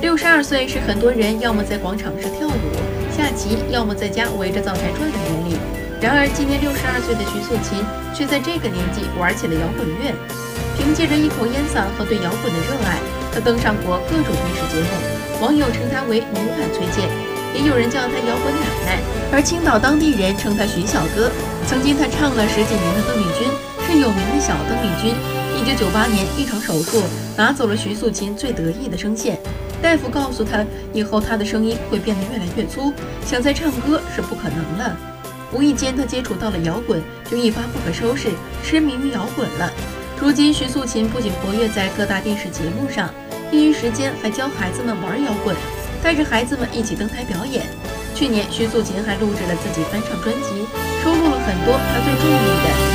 六十二岁是很多人要么在广场上跳舞、下棋，要么在家围着灶台转的年龄。然而，今年六十二岁的徐素琴却在这个年纪玩起了摇滚乐。凭借着一口烟嗓和对摇滚的热爱，她登上过各种电视节目，网友称她为“女版崔健”，也有人叫她“摇滚奶奶”。而青岛当地人称她“徐小哥”。曾经，她唱了十几年的邓丽君，是有名的小邓丽君。一九九八年，一场手术拿走了徐素琴最得意的声线。大夫告诉他，以后他的声音会变得越来越粗，想再唱歌是不可能了。无意间，他接触到了摇滚，就一发不可收拾，痴迷于摇滚了。如今，徐素琴不仅活跃在各大电视节目上，业余时间还教孩子们玩摇滚，带着孩子们一起登台表演。去年，徐素琴还录制了自己翻唱专辑，收录了很多她最中意的。